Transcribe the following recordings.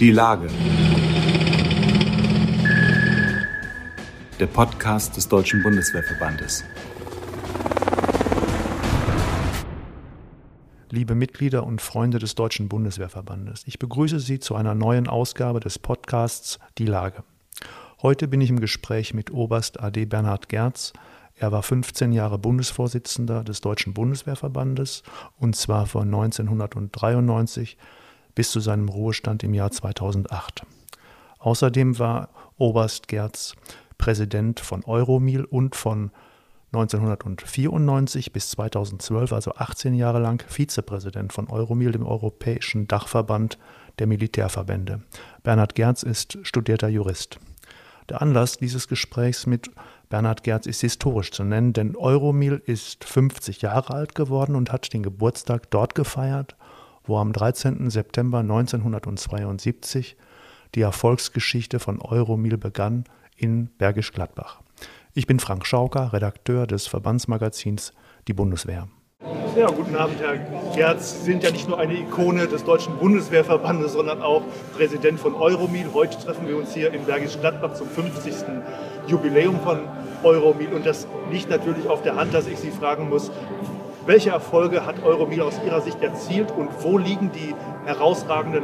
Die Lage. Der Podcast des Deutschen Bundeswehrverbandes. Liebe Mitglieder und Freunde des Deutschen Bundeswehrverbandes, ich begrüße Sie zu einer neuen Ausgabe des Podcasts Die Lage. Heute bin ich im Gespräch mit Oberst AD Bernhard Gerz. Er war 15 Jahre Bundesvorsitzender des Deutschen Bundeswehrverbandes und zwar von 1993 bis zu seinem Ruhestand im Jahr 2008. Außerdem war Oberst Gerz Präsident von Euromil und von 1994 bis 2012, also 18 Jahre lang, Vizepräsident von Euromil, dem europäischen Dachverband der Militärverbände. Bernhard Gerz ist studierter Jurist. Der Anlass dieses Gesprächs mit Bernhard Gerz ist historisch zu nennen, denn Euromil ist 50 Jahre alt geworden und hat den Geburtstag dort gefeiert, wo am 13. September 1972 die Erfolgsgeschichte von Euromil begann in Bergisch Gladbach. Ich bin Frank Schauker, Redakteur des Verbandsmagazins Die Bundeswehr. Ja, guten Abend, Herr Gerz. Sie sind ja nicht nur eine Ikone des Deutschen Bundeswehrverbandes, sondern auch Präsident von Euromil. Heute treffen wir uns hier in Bergisch Gladbach zum 50. Jubiläum von Euromil. Und das liegt natürlich auf der Hand, dass ich Sie fragen muss, welche Erfolge hat Euromil aus Ihrer Sicht erzielt und wo liegen die herausragenden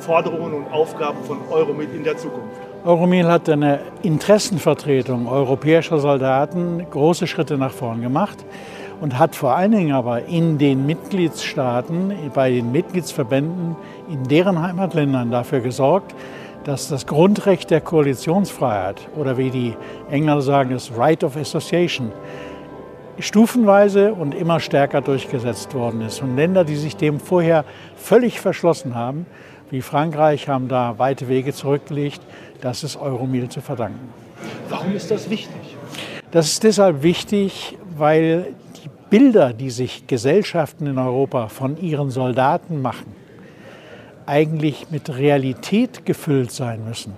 Forderungen und Aufgaben von Euromil in der Zukunft? Euromil hat eine Interessenvertretung europäischer Soldaten große Schritte nach vorn gemacht und hat vor allen Dingen aber in den Mitgliedstaaten, bei den Mitgliedsverbänden, in deren Heimatländern dafür gesorgt, dass das Grundrecht der Koalitionsfreiheit oder wie die Engländer sagen, das Right of Association stufenweise und immer stärker durchgesetzt worden ist. Und Länder, die sich dem vorher völlig verschlossen haben, wie Frankreich, haben da weite Wege zurückgelegt. Das ist Euromil zu verdanken. Warum ist das wichtig? Das ist deshalb wichtig, weil die Bilder, die sich Gesellschaften in Europa von ihren Soldaten machen, eigentlich mit Realität gefüllt sein müssen.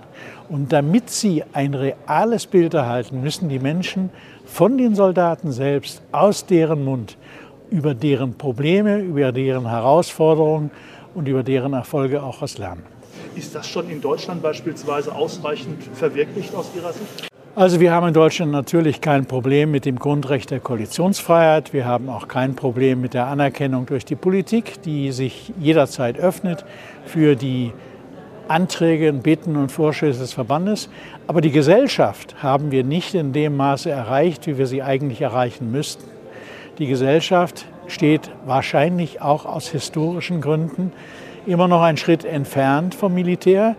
Und damit sie ein reales Bild erhalten, müssen die Menschen von den Soldaten selbst, aus deren Mund, über deren Probleme, über deren Herausforderungen und über deren Erfolge auch was lernen. Ist das schon in Deutschland beispielsweise ausreichend verwirklicht aus Ihrer Sicht? Also wir haben in Deutschland natürlich kein Problem mit dem Grundrecht der Koalitionsfreiheit. Wir haben auch kein Problem mit der Anerkennung durch die Politik, die sich jederzeit öffnet für die Anträge, Bitten und Vorschläge des Verbandes. Aber die Gesellschaft haben wir nicht in dem Maße erreicht, wie wir sie eigentlich erreichen müssten. Die Gesellschaft steht wahrscheinlich auch aus historischen Gründen immer noch einen Schritt entfernt vom Militär.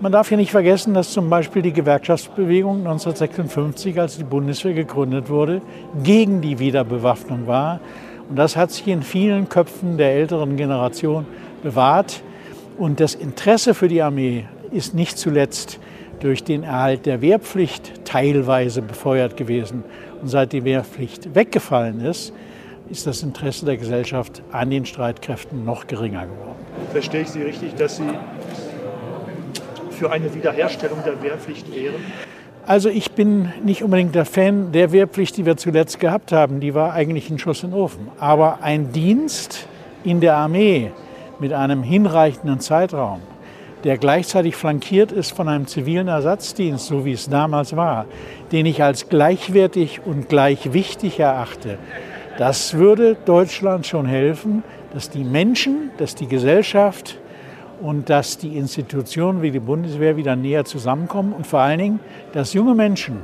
Man darf hier nicht vergessen, dass zum Beispiel die Gewerkschaftsbewegung 1956, als die Bundeswehr gegründet wurde, gegen die Wiederbewaffnung war. Und das hat sich in vielen Köpfen der älteren Generation bewahrt. Und das Interesse für die Armee ist nicht zuletzt durch den Erhalt der Wehrpflicht teilweise befeuert gewesen. Und seit die Wehrpflicht weggefallen ist, ist das Interesse der Gesellschaft an den Streitkräften noch geringer geworden. Verstehe ich Sie richtig, dass Sie für eine Wiederherstellung der Wehrpflicht wären? Also ich bin nicht unbedingt der Fan der Wehrpflicht, die wir zuletzt gehabt haben. Die war eigentlich ein Schuss in den Ofen. Aber ein Dienst in der Armee mit einem hinreichenden Zeitraum, der gleichzeitig flankiert ist von einem zivilen Ersatzdienst, so wie es damals war, den ich als gleichwertig und gleich wichtig erachte, das würde Deutschland schon helfen, dass die Menschen, dass die Gesellschaft und dass die Institutionen wie die Bundeswehr wieder näher zusammenkommen und vor allen Dingen, dass junge Menschen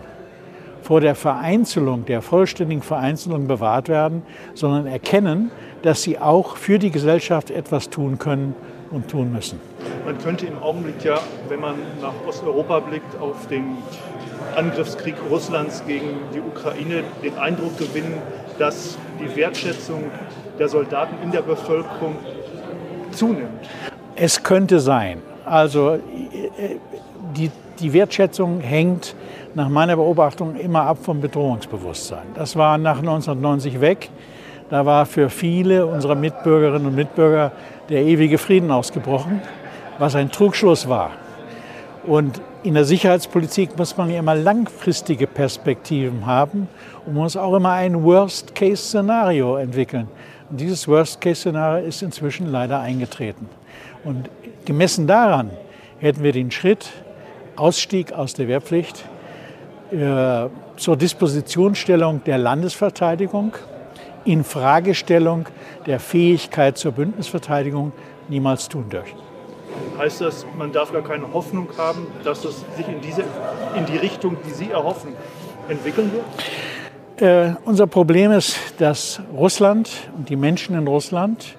vor der Vereinzelung, der vollständigen Vereinzelung bewahrt werden, sondern erkennen, dass sie auch für die Gesellschaft etwas tun können und tun müssen. Man könnte im Augenblick ja, wenn man nach Osteuropa blickt, auf den Angriffskrieg Russlands gegen die Ukraine den Eindruck gewinnen, dass die Wertschätzung der Soldaten in der Bevölkerung zunimmt. Es könnte sein. Also die, die Wertschätzung hängt nach meiner Beobachtung immer ab vom Bedrohungsbewusstsein. Das war nach 1990 weg. Da war für viele unserer Mitbürgerinnen und Mitbürger der ewige Frieden ausgebrochen, was ein Trugschluss war. Und in der Sicherheitspolitik muss man immer langfristige Perspektiven haben und muss auch immer ein Worst-Case-Szenario entwickeln. Und dieses Worst-Case-Szenario ist inzwischen leider eingetreten. Und gemessen daran, hätten wir den Schritt Ausstieg aus der Wehrpflicht äh, zur Dispositionsstellung der Landesverteidigung, in Fragestellung der Fähigkeit zur Bündnisverteidigung niemals tun dürfen. Heißt das, man darf gar keine Hoffnung haben, dass es sich in, diese, in die Richtung, die Sie erhoffen, entwickeln wird? Äh, unser Problem ist, dass Russland und die Menschen in Russland,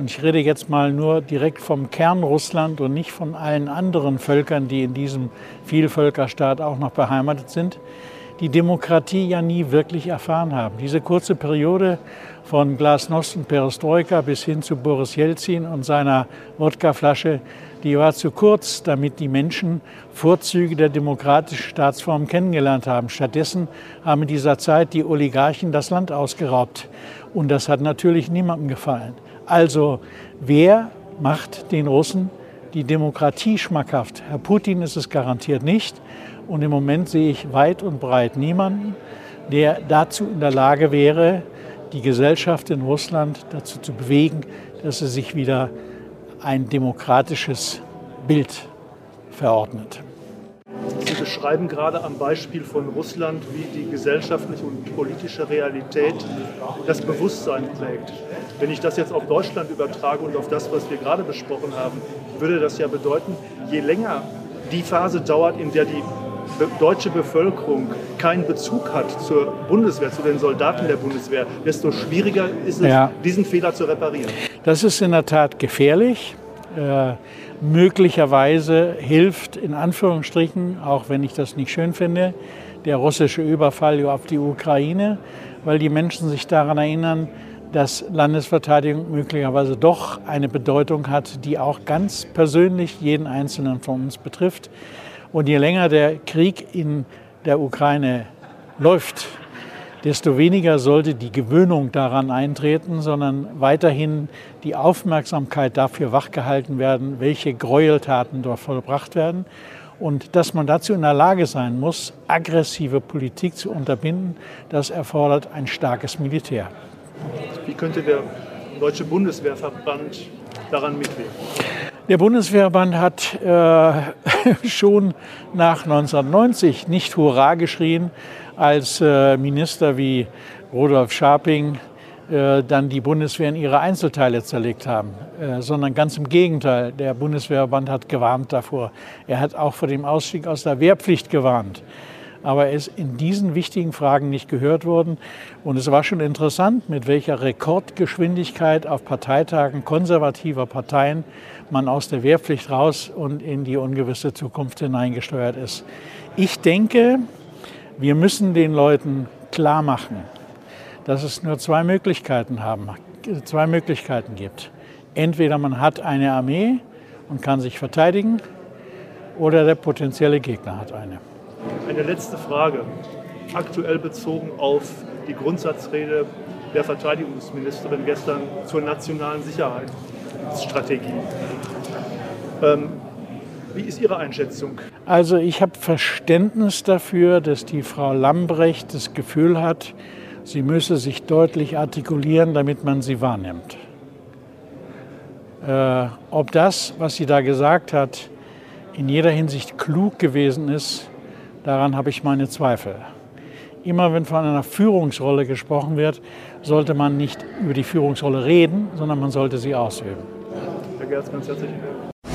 und ich rede jetzt mal nur direkt vom Kern Russland und nicht von allen anderen Völkern, die in diesem Vielvölkerstaat auch noch beheimatet sind, die Demokratie ja nie wirklich erfahren haben. Diese kurze Periode von Glasnost und Perestroika bis hin zu Boris Jelzin und seiner Wodkaflasche, die war zu kurz, damit die Menschen Vorzüge der demokratischen Staatsform kennengelernt haben. Stattdessen haben in dieser Zeit die Oligarchen das Land ausgeraubt. Und das hat natürlich niemandem gefallen. Also wer macht den Russen die Demokratie schmackhaft? Herr Putin ist es garantiert nicht. Und im Moment sehe ich weit und breit niemanden, der dazu in der Lage wäre, die Gesellschaft in Russland dazu zu bewegen, dass sie sich wieder ein demokratisches Bild verordnet. Sie beschreiben gerade am Beispiel von Russland, wie die gesellschaftliche und politische Realität das Bewusstsein prägt. Wenn ich das jetzt auf Deutschland übertrage und auf das, was wir gerade besprochen haben, würde das ja bedeuten, je länger die Phase dauert, in der die deutsche Bevölkerung keinen Bezug hat zur Bundeswehr, zu den Soldaten der Bundeswehr, desto schwieriger ist es, ja. diesen Fehler zu reparieren. Das ist in der Tat gefährlich. Äh, möglicherweise hilft in Anführungsstrichen, auch wenn ich das nicht schön finde, der russische Überfall auf die Ukraine, weil die Menschen sich daran erinnern, dass Landesverteidigung möglicherweise doch eine Bedeutung hat, die auch ganz persönlich jeden Einzelnen von uns betrifft. Und je länger der Krieg in der Ukraine läuft, desto weniger sollte die Gewöhnung daran eintreten, sondern weiterhin die Aufmerksamkeit dafür wachgehalten werden, welche Gräueltaten dort vollbracht werden. Und dass man dazu in der Lage sein muss, aggressive Politik zu unterbinden, das erfordert ein starkes Militär. Wie könnte der Deutsche Bundeswehrverband daran mitwirken? Der Bundeswehrband hat äh, schon nach 1990 nicht Hurra geschrien, als äh, Minister wie Rudolf Scharping äh, dann die Bundeswehr in ihre Einzelteile zerlegt haben, äh, sondern ganz im Gegenteil. Der Bundeswehrband hat gewarnt davor. Er hat auch vor dem Ausstieg aus der Wehrpflicht gewarnt aber er ist in diesen wichtigen Fragen nicht gehört worden. Und es war schon interessant, mit welcher Rekordgeschwindigkeit auf Parteitagen konservativer Parteien man aus der Wehrpflicht raus und in die ungewisse Zukunft hineingesteuert ist. Ich denke, wir müssen den Leuten klar machen, dass es nur zwei Möglichkeiten, haben, zwei Möglichkeiten gibt. Entweder man hat eine Armee und kann sich verteidigen, oder der potenzielle Gegner hat eine. Eine letzte Frage, aktuell bezogen auf die Grundsatzrede der Verteidigungsministerin gestern zur nationalen Sicherheitsstrategie. Ähm, wie ist Ihre Einschätzung? Also ich habe Verständnis dafür, dass die Frau Lambrecht das Gefühl hat, sie müsse sich deutlich artikulieren, damit man sie wahrnimmt. Äh, ob das, was sie da gesagt hat, in jeder Hinsicht klug gewesen ist, Daran habe ich meine Zweifel. Immer wenn von einer Führungsrolle gesprochen wird, sollte man nicht über die Führungsrolle reden, sondern man sollte sie ausüben. Herr Gerz, ganz herzlichen Dank.